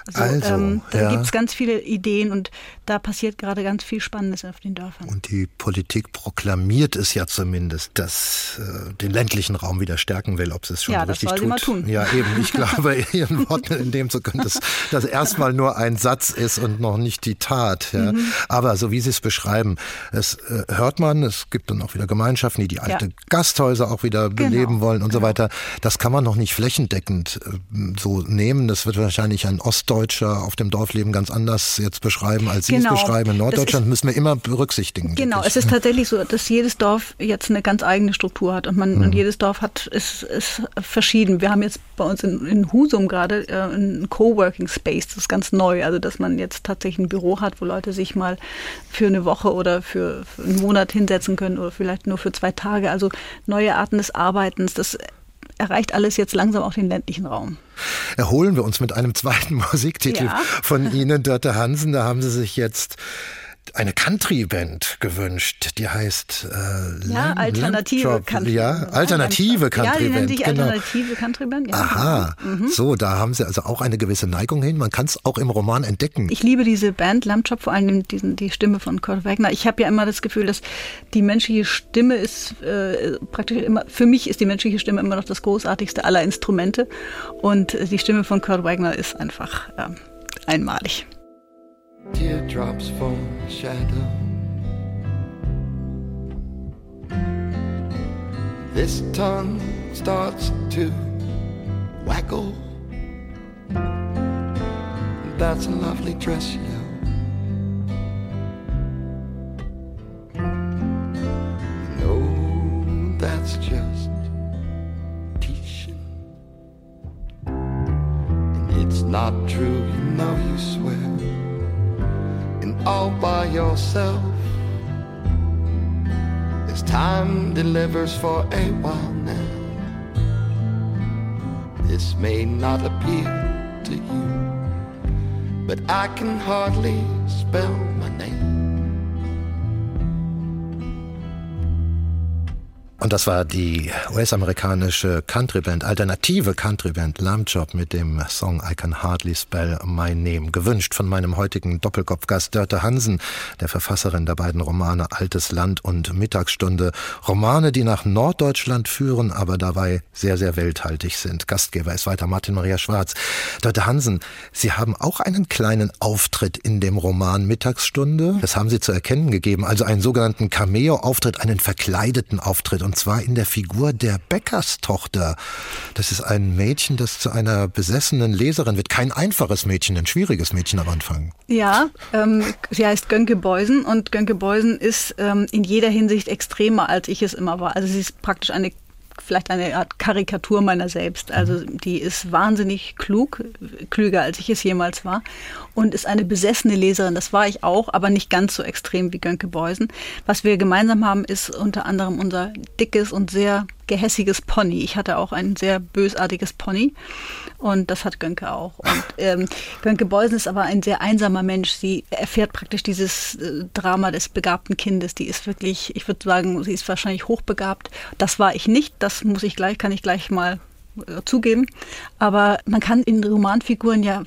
Also, also ähm, da ja. gibt es ganz viele Ideen und da passiert gerade ganz viel Spannendes auf den Dörfern. Und die Politik proklamiert es ja zumindest, dass äh, den ländlichen Raum wieder stärken will, ob sie es schon ja, richtig das soll tut. Sie mal tun. Ja, eben. Ich glaube, Ihren Worten entnehmen zu können, dass das erstmal nur ein Satz ist und noch nicht die Tat. Ja. Mhm. Aber so wie Sie es beschreiben, es äh, hört man, es gibt dann auch wieder Gemeinschaften, die die alte ja. Gasthäuser auch wieder genau. beleben wollen und genau. so weiter. Das kann man noch nicht flächendeckend äh, so nehmen. Das wird wahrscheinlich ein Ostdeutscher auf dem Dorfleben ganz anders jetzt beschreiben, als Sie genau. es beschreiben. In Norddeutschland ist, müssen wir immer berücksichtigen. Genau, wirklich. es ist tatsächlich so, dass jedes Dorf jetzt eine ganz eigene Struktur hat und man mhm. und jedes Dorf hat ist, ist verschieden. Wir haben jetzt bei uns in, in Husum gerade äh, ein Coworking Space, das ist ganz neu, also dass man jetzt tatsächlich ein Büro hat, wo Leute sich mal für eine Woche oder für, für einen Monat hinsetzen können oder vielleicht nur für zwei Tage. Also neue Arten des Arbeitens, das erreicht alles jetzt langsam auch den ländlichen Raum. Erholen wir uns mit einem zweiten Musiktitel ja. von Ihnen, Dörte Hansen. Da haben Sie sich jetzt eine Country-Band gewünscht, die heißt äh, ja, alternative Country. Ja, alternative Country-Band. Ja, die genau. alternative Country-Band. Ja, Aha, mhm. so, da haben Sie also auch eine gewisse Neigung hin. Man kann es auch im Roman entdecken. Ich liebe diese Band Lamb Chop, vor allem diesen, die Stimme von Kurt Wagner. Ich habe ja immer das Gefühl, dass die menschliche Stimme ist äh, praktisch immer, für mich ist die menschliche Stimme immer noch das großartigste aller Instrumente und die Stimme von Kurt Wagner ist einfach äh, einmalig. Teardrops from shadow. This tongue starts to waggle. That's a lovely dress, you know. No, that's just teaching. And it's not true, you know, you swear all by yourself. As time delivers for a while now. This may not appeal to you, but I can hardly spell my name. Und das war die US-amerikanische Countryband, alternative Countryband Lamb Chop mit dem Song I Can Hardly Spell My Name. Gewünscht von meinem heutigen Doppelkopfgast Dörte Hansen, der Verfasserin der beiden Romane Altes Land und Mittagsstunde. Romane, die nach Norddeutschland führen, aber dabei sehr, sehr welthaltig sind. Gastgeber ist weiter Martin Maria Schwarz. Dörte Hansen, Sie haben auch einen kleinen Auftritt in dem Roman Mittagsstunde. Das haben Sie zu erkennen gegeben. Also einen sogenannten Cameo-Auftritt, einen verkleideten Auftritt zwar in der Figur der Bäckerstochter. Das ist ein Mädchen, das zu einer besessenen Leserin wird. Kein einfaches Mädchen, ein schwieriges Mädchen am Anfang. Ja, ähm, sie heißt Gönke Beusen und Gönke Beusen ist ähm, in jeder Hinsicht extremer, als ich es immer war. Also sie ist praktisch eine vielleicht eine Art Karikatur meiner selbst. Also mhm. die ist wahnsinnig klug, klüger als ich es jemals war und ist eine besessene Leserin. Das war ich auch, aber nicht ganz so extrem wie Gönke Beusen. Was wir gemeinsam haben, ist unter anderem unser dickes und sehr gehässiges Pony. Ich hatte auch ein sehr bösartiges Pony und das hat Gönke auch. Und ähm, Gönke Beusen ist aber ein sehr einsamer Mensch. Sie erfährt praktisch dieses äh, Drama des begabten Kindes. Die ist wirklich, ich würde sagen, sie ist wahrscheinlich hochbegabt. Das war ich nicht. Das muss ich gleich, kann ich gleich mal zugeben. Aber man kann in Romanfiguren ja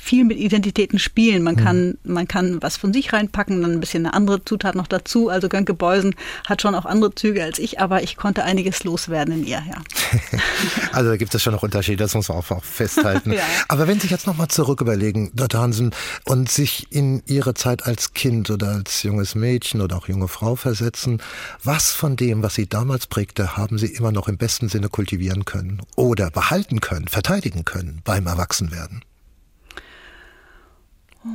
viel mit Identitäten spielen. Man mhm. kann, man kann was von sich reinpacken, dann ein bisschen eine andere Zutat noch dazu. Also Gönke Beusen hat schon auch andere Züge als ich, aber ich konnte einiges loswerden in ihr, ja. also da gibt es schon noch Unterschiede, das muss man auch festhalten. ja. Aber wenn Sie sich jetzt nochmal zurück überlegen, Dr. Hansen, und sich in Ihre Zeit als Kind oder als junges Mädchen oder auch junge Frau versetzen, was von dem, was Sie damals prägte, haben Sie immer noch im besten Sinne kultivieren können? Oder oder behalten können, verteidigen können beim Erwachsenwerden? Oh.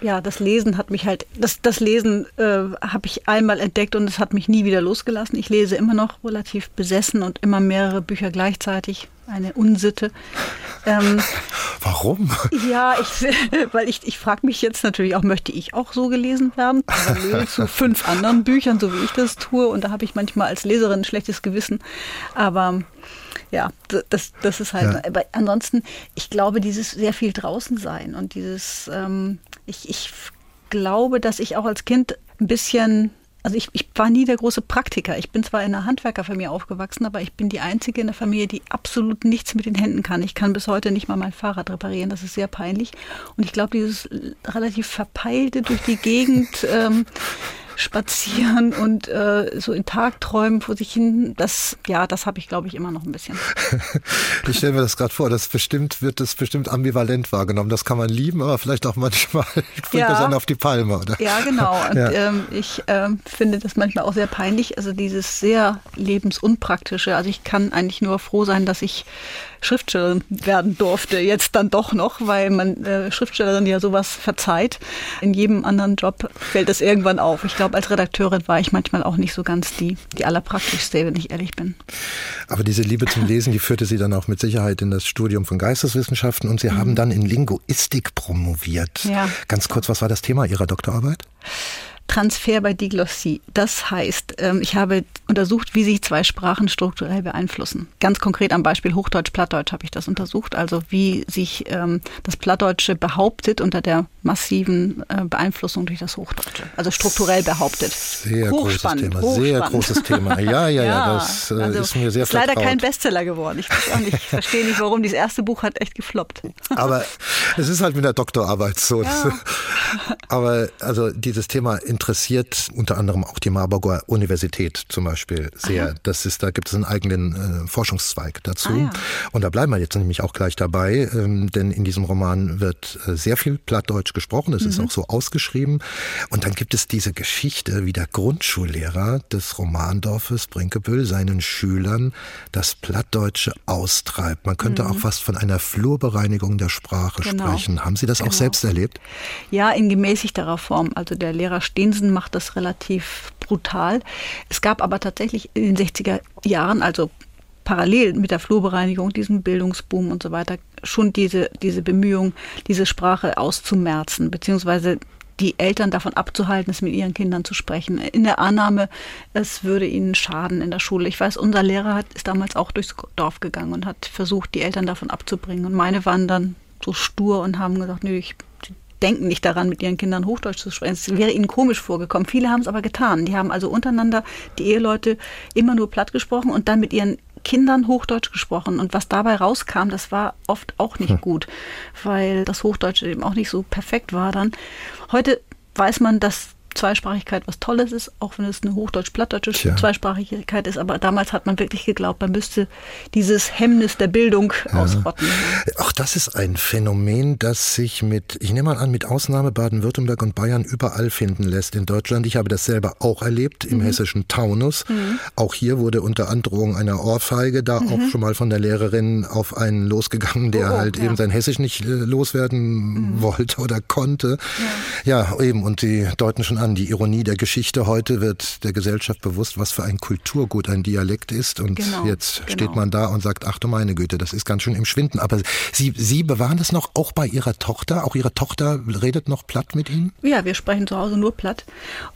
Ja, das Lesen hat mich halt, das, das Lesen äh, habe ich einmal entdeckt und es hat mich nie wieder losgelassen. Ich lese immer noch relativ besessen und immer mehrere Bücher gleichzeitig. Eine Unsitte. Ähm, Warum? Ja, ich, weil ich, ich frage mich jetzt natürlich auch, möchte ich auch so gelesen werden? Parallel zu fünf anderen Büchern, so wie ich das tue. Und da habe ich manchmal als Leserin ein schlechtes Gewissen. Aber ja, das, das ist halt. Ja. Aber ansonsten, ich glaube, dieses sehr viel draußen sein und dieses, ähm, ich, ich glaube, dass ich auch als Kind ein bisschen also ich, ich war nie der große Praktiker. Ich bin zwar in einer Handwerkerfamilie aufgewachsen, aber ich bin die Einzige in der Familie, die absolut nichts mit den Händen kann. Ich kann bis heute nicht mal mein Fahrrad reparieren. Das ist sehr peinlich. Und ich glaube, dieses relativ verpeilte durch die Gegend ähm, spazieren und äh, so in Tagträumen vor sich hin, das, ja, das habe ich, glaube ich, immer noch ein bisschen. ich stelle mir das gerade vor, das bestimmt wird das bestimmt ambivalent wahrgenommen. Das kann man lieben, aber vielleicht auch manchmal bringt ja. das einen auf die Palme, oder? Ja, genau. Und ja. Ähm, ich ähm, finde das manchmal auch sehr peinlich. Also dieses sehr lebensunpraktische. Also ich kann eigentlich nur froh sein, dass ich Schriftstellerin werden durfte, jetzt dann doch noch, weil man äh, Schriftstellerin ja sowas verzeiht. In jedem anderen Job fällt es irgendwann auf. Ich glaube, als Redakteurin war ich manchmal auch nicht so ganz die, die allerpraktischste, wenn ich ehrlich bin. Aber diese Liebe zum Lesen, die führte Sie dann auch mit Sicherheit in das Studium von Geisteswissenschaften und Sie mhm. haben dann in Linguistik promoviert. Ja. Ganz kurz, was war das Thema Ihrer Doktorarbeit? Transfer bei Diglossie. Das heißt, ähm, ich habe untersucht, wie sich zwei Sprachen strukturell beeinflussen. Ganz konkret am Beispiel Hochdeutsch-Plattdeutsch habe ich das untersucht. Also wie sich ähm, das Plattdeutsche behauptet unter der massiven äh, Beeinflussung durch das Hochdeutsche. Also strukturell behauptet. Sehr großes Thema. Sehr großes Thema. Ja, ja, ja. Das äh, also ist mir sehr ist vertraut. leider kein Bestseller geworden. Ich weiß auch nicht. Ich verstehe nicht, warum. Dieses erste Buch hat echt gefloppt. Aber es ist halt mit der Doktorarbeit so. Ja. Aber also dieses Thema in interessiert unter anderem auch die Marburger Universität zum Beispiel sehr. Das ist, da gibt es einen eigenen äh, Forschungszweig dazu. Ah, ja. Und da bleiben wir jetzt nämlich auch gleich dabei, ähm, denn in diesem Roman wird äh, sehr viel Plattdeutsch gesprochen. Es mhm. ist auch so ausgeschrieben. Und dann gibt es diese Geschichte, wie der Grundschullehrer des Romandorfes Brinkebüll seinen Schülern das Plattdeutsche austreibt. Man könnte mhm. auch fast von einer Flurbereinigung der Sprache genau. sprechen. Haben Sie das genau. auch selbst erlebt? Ja, in gemäßigterer Form. Also der Lehrer steht Jensen macht das relativ brutal. Es gab aber tatsächlich in den 60er Jahren, also parallel mit der Flurbereinigung, diesem Bildungsboom und so weiter, schon diese, diese Bemühung, diese Sprache auszumerzen, beziehungsweise die Eltern davon abzuhalten, es mit ihren Kindern zu sprechen. In der Annahme, es würde ihnen schaden in der Schule. Ich weiß, unser Lehrer hat, ist damals auch durchs Dorf gegangen und hat versucht, die Eltern davon abzubringen. Und meine waren dann so stur und haben gesagt, nö, ich denken nicht daran, mit ihren Kindern Hochdeutsch zu sprechen. Es wäre ihnen komisch vorgekommen. Viele haben es aber getan. Die haben also untereinander die Eheleute immer nur platt gesprochen und dann mit ihren Kindern Hochdeutsch gesprochen. Und was dabei rauskam, das war oft auch nicht hm. gut, weil das Hochdeutsche eben auch nicht so perfekt war dann. Heute weiß man, dass Zweisprachigkeit was Tolles ist, auch wenn es eine hochdeutsch-plattdeutsche Zweisprachigkeit ist. Aber damals hat man wirklich geglaubt, man müsste dieses Hemmnis der Bildung ja. ausrotten. Auch das ist ein Phänomen, das sich mit, ich nehme mal an, mit Ausnahme Baden-Württemberg und Bayern überall finden lässt in Deutschland. Ich habe das selber auch erlebt im mhm. hessischen Taunus. Mhm. Auch hier wurde unter Androhung einer Ohrfeige da mhm. auch schon mal von der Lehrerin auf einen losgegangen, der oh, halt ja. eben sein Hessisch nicht äh, loswerden mhm. wollte oder konnte. Ja. ja, eben. Und die deuten schon an, an die Ironie der Geschichte. Heute wird der Gesellschaft bewusst, was für ein Kulturgut ein Dialekt ist. Und genau, jetzt genau. steht man da und sagt, ach du meine Güte, das ist ganz schön im Schwinden. Aber Sie, Sie bewahren das noch auch bei Ihrer Tochter? Auch Ihre Tochter redet noch platt mit Ihnen? Ja, wir sprechen zu Hause nur platt.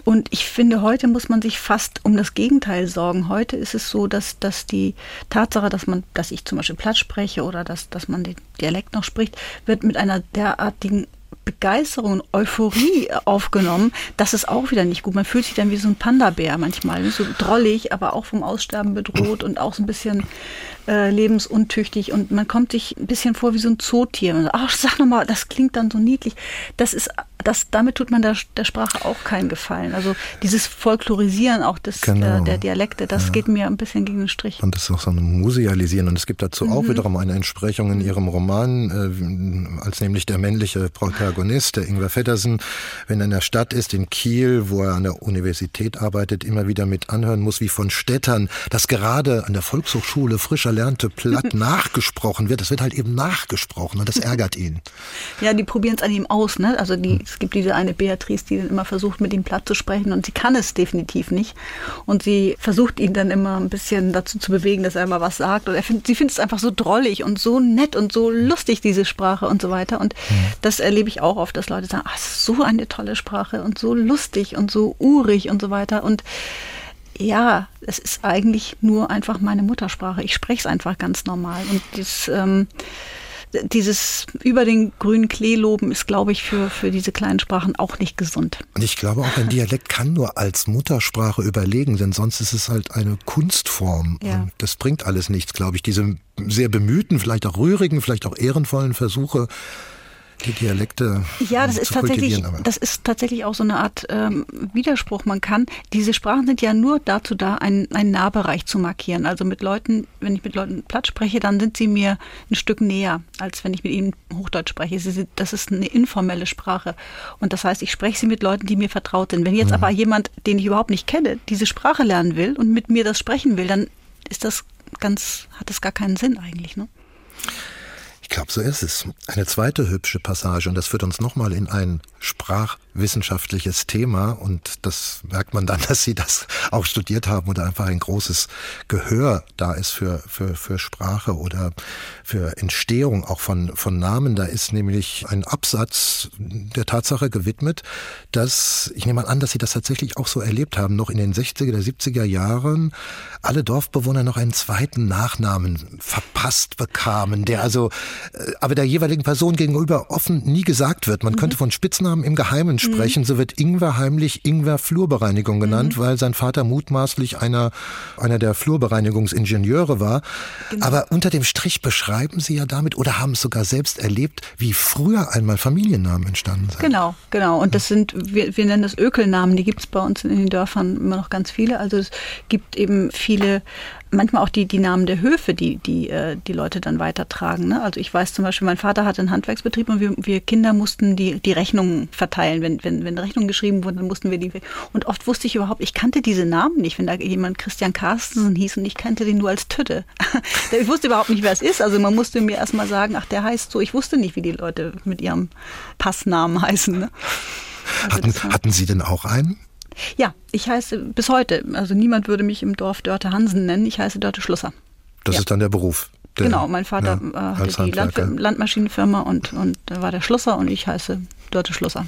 Und ich finde, heute muss man sich fast um das Gegenteil sorgen. Heute ist es so, dass, dass die Tatsache, dass man, dass ich zum Beispiel platt spreche oder dass, dass man den Dialekt noch spricht, wird mit einer derartigen Begeisterung, Euphorie aufgenommen. Das ist auch wieder nicht gut. Man fühlt sich dann wie so ein Panda-Bär manchmal. So drollig, aber auch vom Aussterben bedroht und auch so ein bisschen äh, lebensuntüchtig. Und man kommt sich ein bisschen vor wie so ein Zootier. Ach, sag nochmal, das klingt dann so niedlich. Das ist das, damit tut man der, der Sprache auch keinen Gefallen. Also dieses Folklorisieren auch des, genau. der, der, Dialekte, das ja. geht mir ein bisschen gegen den Strich. Und das ist auch so ein Musealisieren. Und es gibt dazu mhm. auch wiederum eine Entsprechung in Ihrem Roman, äh, als nämlich der männliche Protagonist, der Ingwer Feddersen, wenn er in der Stadt ist, in Kiel, wo er an der Universität arbeitet, immer wieder mit anhören muss, wie von Städtern, dass gerade an der Volkshochschule frisch erlernte Platt nachgesprochen wird. Das wird halt eben nachgesprochen und das ärgert ihn. Ja, die probieren es an ihm aus, ne? Also die hm. Es gibt diese eine Beatrice, die dann immer versucht, mit ihm platt zu sprechen und sie kann es definitiv nicht. Und sie versucht ihn dann immer ein bisschen dazu zu bewegen, dass er mal was sagt. Und find, sie findet es einfach so drollig und so nett und so lustig, diese Sprache und so weiter. Und mhm. das erlebe ich auch oft, dass Leute sagen, ach, so eine tolle Sprache und so lustig und so urig und so weiter. Und ja, es ist eigentlich nur einfach meine Muttersprache. Ich spreche es einfach ganz normal. Und das, ähm, dieses über den grünen Klee loben ist, glaube ich, für, für diese kleinen Sprachen auch nicht gesund. Und ich glaube auch, ein Dialekt kann nur als Muttersprache überlegen, denn sonst ist es halt eine Kunstform. Ja. Und das bringt alles nichts, glaube ich. Diese sehr bemühten, vielleicht auch rührigen, vielleicht auch ehrenvollen Versuche, die Dialekte. Ja, das ist tatsächlich, das ist tatsächlich auch so eine Art ähm, Widerspruch. Man kann, diese Sprachen sind ja nur dazu da, einen, einen Nahbereich zu markieren. Also mit Leuten, wenn ich mit Leuten platt spreche, dann sind sie mir ein Stück näher, als wenn ich mit ihnen Hochdeutsch spreche. Das ist eine informelle Sprache. Und das heißt, ich spreche sie mit Leuten, die mir vertraut sind. Wenn jetzt mhm. aber jemand, den ich überhaupt nicht kenne, diese Sprache lernen will und mit mir das sprechen will, dann ist das ganz, hat das gar keinen Sinn eigentlich, ne? Ich glaube, so ist es. Eine zweite hübsche Passage, und das führt uns nochmal in ein sprachwissenschaftliches Thema, und das merkt man dann, dass Sie das auch studiert haben oder einfach ein großes Gehör da ist für, für, für Sprache oder für Entstehung auch von, von Namen. Da ist nämlich ein Absatz der Tatsache gewidmet, dass, ich nehme mal an, dass Sie das tatsächlich auch so erlebt haben, noch in den 60er oder 70er Jahren alle Dorfbewohner noch einen zweiten Nachnamen verpasst bekamen, der also äh, aber der jeweiligen Person gegenüber offen nie gesagt wird. Man mhm. könnte von Spitznamen im Geheimen. Sprechen. Mhm. So wird Ingwer heimlich Ingwer Flurbereinigung genannt, mhm. weil sein Vater mutmaßlich einer, einer der Flurbereinigungsingenieure war. Genau. Aber unter dem Strich beschreiben Sie ja damit oder haben es sogar selbst erlebt, wie früher einmal Familiennamen entstanden sind. Genau, genau. Und das sind, wir, wir nennen das Ökelnamen, die gibt es bei uns in den Dörfern immer noch ganz viele. Also es gibt eben viele manchmal auch die, die Namen der Höfe, die die, äh, die Leute dann weitertragen. Ne? Also ich weiß zum Beispiel, mein Vater hatte einen Handwerksbetrieb und wir, wir Kinder mussten die, die Rechnungen verteilen. Wenn, wenn, wenn Rechnungen geschrieben wurden, dann mussten wir die. Und oft wusste ich überhaupt, ich kannte diese Namen nicht. Wenn da jemand Christian Carstensen hieß und ich kannte den nur als Tütte. ich wusste überhaupt nicht, wer es ist. Also man musste mir erst mal sagen, ach, der heißt so. Ich wusste nicht, wie die Leute mit ihrem Passnamen heißen. Ne? Also hatten, hatten Sie denn auch einen? Ja, ich heiße bis heute, also niemand würde mich im Dorf Dörte Hansen nennen, ich heiße Dörte Schlusser. Das ja. ist dann der Beruf. Der, genau, mein Vater ja, äh, hatte die Land Landmaschinenfirma und, und war der Schlusser und ich heiße Dörte Schlusser.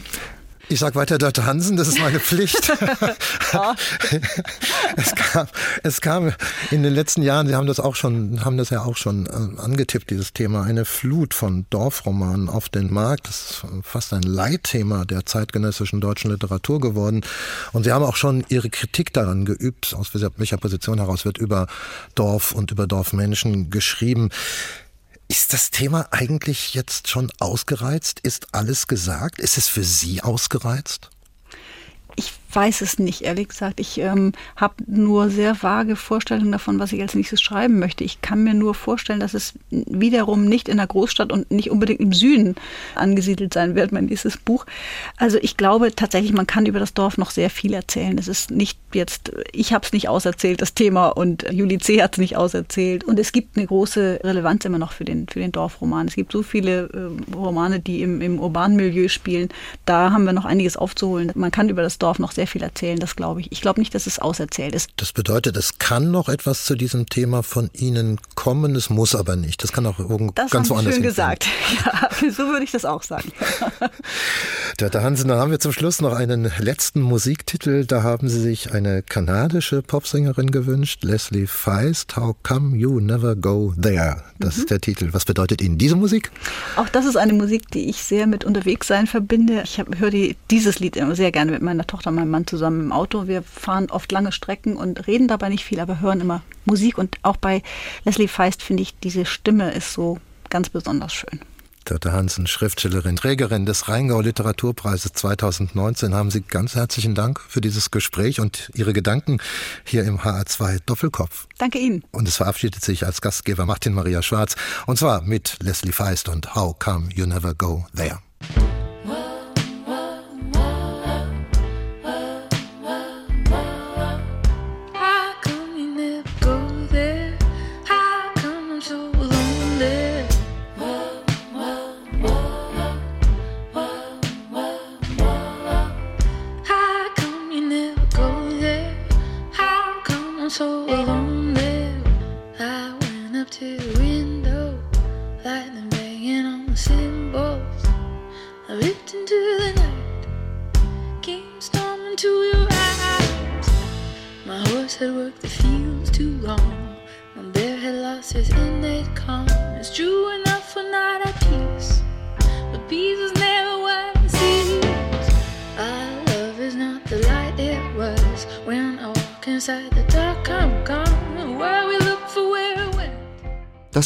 Ich sage weiter Dörte Hansen, das ist meine Pflicht. es, kam, es kam in den letzten Jahren, Sie haben das auch schon, haben das ja auch schon äh, angetippt, dieses Thema, eine Flut von Dorfromanen auf den Markt. Das ist fast ein Leitthema der zeitgenössischen deutschen Literatur geworden. Und Sie haben auch schon Ihre Kritik daran geübt, aus welcher Position heraus wird über Dorf und über Dorfmenschen geschrieben. Ist das Thema eigentlich jetzt schon ausgereizt? Ist alles gesagt? Ist es für Sie ausgereizt? Ich weiß es nicht, ehrlich gesagt. Ich ähm, habe nur sehr vage Vorstellungen davon, was ich als nächstes schreiben möchte. Ich kann mir nur vorstellen, dass es wiederum nicht in der Großstadt und nicht unbedingt im Süden angesiedelt sein wird, mein nächstes Buch. Also ich glaube tatsächlich, man kann über das Dorf noch sehr viel erzählen. Es ist nicht jetzt, ich habe es nicht auserzählt, das Thema, und Julie C. hat es nicht auserzählt. Und es gibt eine große Relevanz immer noch für den, für den Dorfroman. Es gibt so viele äh, Romane, die im, im urbanen Milieu spielen. Da haben wir noch einiges aufzuholen. Man kann über das Dorf noch sehr viel erzählen, das glaube ich. Ich glaube nicht, dass es auserzählt ist. Das bedeutet, es kann noch etwas zu diesem Thema von Ihnen kommen, es muss aber nicht. Das kann auch irgendwo das ganz woanders schön gesagt. Ja, so würde ich das auch sagen. Dörte Hansen, dann haben wir zum Schluss noch einen letzten Musiktitel. Da haben Sie sich eine kanadische Popsängerin gewünscht, Leslie Feist. How come you never go there? Das mhm. ist der Titel. Was bedeutet Ihnen diese Musik? Auch das ist eine Musik, die ich sehr mit Unterwegssein verbinde. Ich höre die, dieses Lied immer sehr gerne mit meiner Tochter, meinem Mann zusammen im Auto. Wir fahren oft lange Strecken und reden dabei nicht viel, aber hören immer Musik. Und auch bei Leslie Feist finde ich, diese Stimme ist so ganz besonders schön. Dörte Hansen, Schriftstellerin, Trägerin des Rheingau Literaturpreises 2019, haben Sie ganz herzlichen Dank für dieses Gespräch und Ihre Gedanken hier im HR2 Doppelkopf. Danke Ihnen. Und es verabschiedet sich als Gastgeber Martin Maria Schwarz und zwar mit Leslie Feist und How Come You Never Go There.